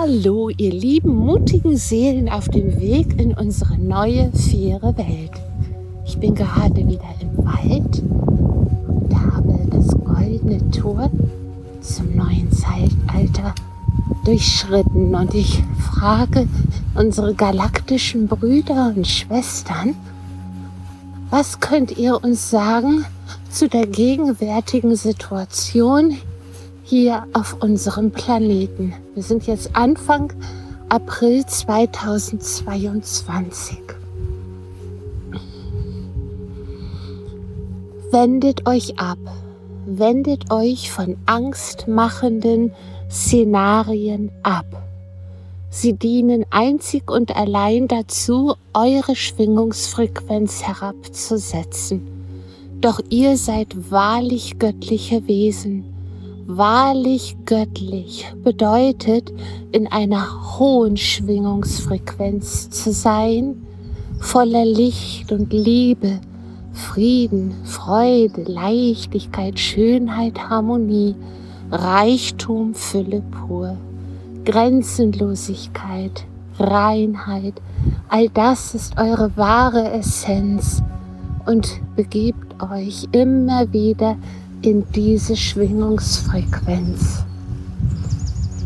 Hallo, ihr lieben, mutigen Seelen auf dem Weg in unsere neue, faire Welt. Ich bin gerade wieder im Wald und habe das goldene Tor zum neuen Zeitalter durchschritten und ich frage unsere galaktischen Brüder und Schwestern, was könnt ihr uns sagen zu der gegenwärtigen Situation hier auf unserem Planeten. Wir sind jetzt Anfang April 2022. Wendet euch ab, wendet euch von angstmachenden Szenarien ab. Sie dienen einzig und allein dazu, eure Schwingungsfrequenz herabzusetzen. Doch ihr seid wahrlich göttliche Wesen wahrlich göttlich bedeutet, in einer hohen Schwingungsfrequenz zu sein, voller Licht und Liebe, Frieden, Freude, Leichtigkeit, Schönheit, Harmonie, Reichtum, Fülle pur, Grenzenlosigkeit, Reinheit, all das ist eure wahre Essenz und begebt euch immer wieder in diese Schwingungsfrequenz.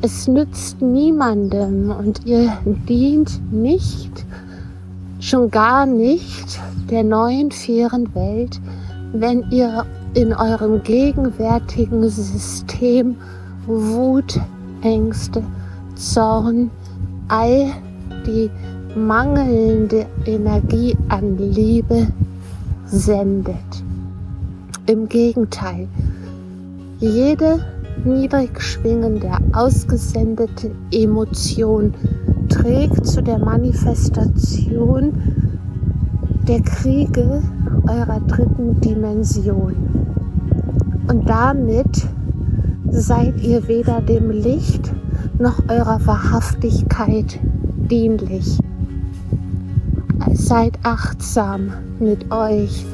Es nützt niemandem und ihr dient nicht, schon gar nicht der neuen fairen Welt, wenn ihr in eurem gegenwärtigen System Wut, Ängste, Zorn, all die mangelnde Energie an Liebe sendet. Im Gegenteil, jede niedrig schwingende, ausgesendete Emotion trägt zu der Manifestation der Kriege eurer dritten Dimension. Und damit seid ihr weder dem Licht noch eurer Wahrhaftigkeit dienlich. Seid achtsam mit euch,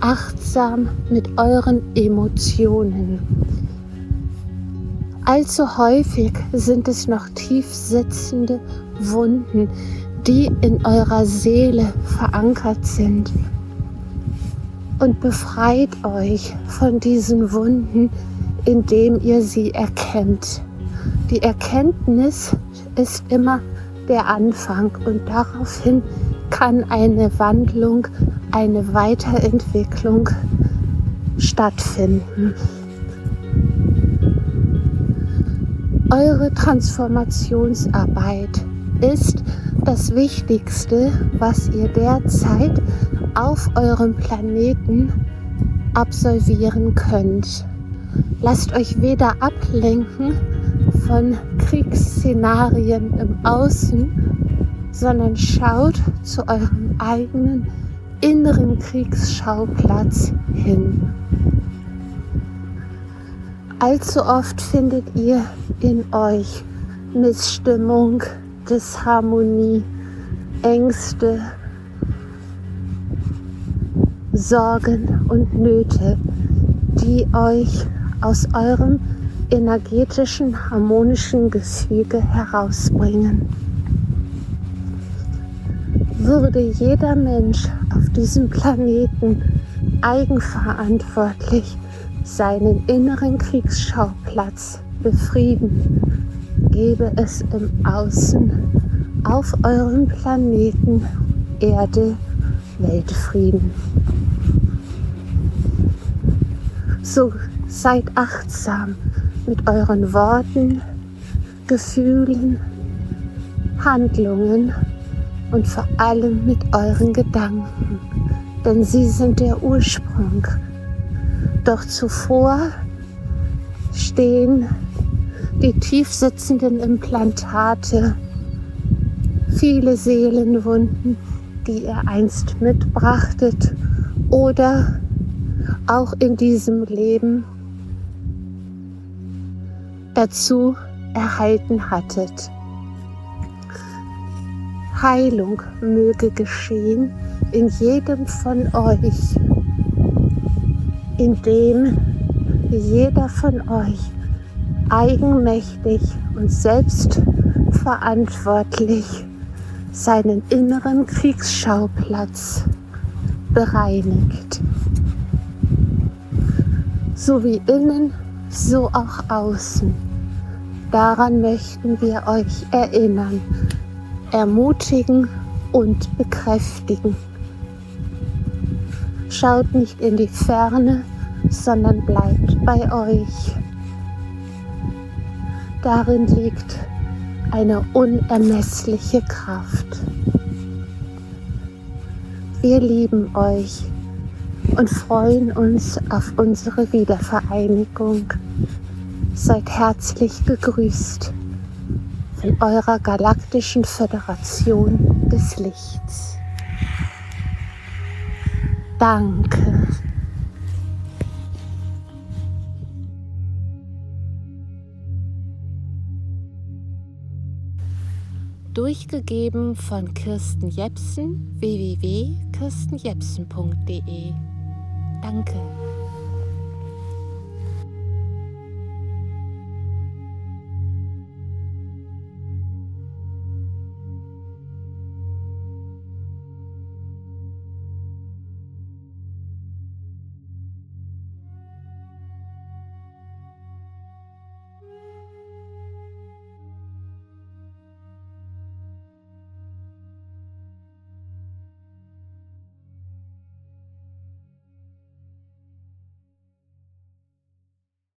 achtsam mit euren Emotionen. Allzu häufig sind es noch tief sitzende Wunden, die in eurer Seele verankert sind. Und befreit euch von diesen Wunden, indem ihr sie erkennt. Die Erkenntnis ist immer der Anfang und daraufhin kann eine Wandlung, eine Weiterentwicklung stattfinden. Eure Transformationsarbeit ist das Wichtigste, was ihr derzeit auf eurem Planeten absolvieren könnt. Lasst euch weder ablenken von Kriegsszenarien im Außen sondern schaut zu eurem eigenen inneren Kriegsschauplatz hin. Allzu oft findet ihr in euch Missstimmung, Disharmonie, Ängste, Sorgen und Nöte, die euch aus eurem energetischen, harmonischen Gefüge herausbringen würde jeder Mensch auf diesem Planeten eigenverantwortlich seinen inneren Kriegsschauplatz befrieden, gäbe es im Außen auf eurem Planeten Erde Weltfrieden. So seid achtsam mit euren Worten, Gefühlen, Handlungen und vor allem mit euren Gedanken, denn sie sind der Ursprung. Doch zuvor stehen die tiefsitzenden Implantate, viele Seelenwunden, die ihr einst mitbrachtet oder auch in diesem Leben dazu erhalten hattet. Heilung möge geschehen in jedem von euch, indem jeder von euch eigenmächtig und selbst eigenverantwortlich seinen inneren Kriegsschauplatz bereinigt. So wie innen, so auch außen. Daran möchten wir euch erinnern, ermutigen und bekräftigen. Schaut nicht in die Ferne, sondern bleibt bei euch. Darin liegt eine unermessliche Kraft. Wir lieben euch und freuen uns auf unsere Wiedervereinigung. Seid herzlich gegrüßt von eurer galaktischen Föderation des Lichts. Danke. Durchgegeben von Kirsten Jepsen www.kirstenjepsen.de. Danke.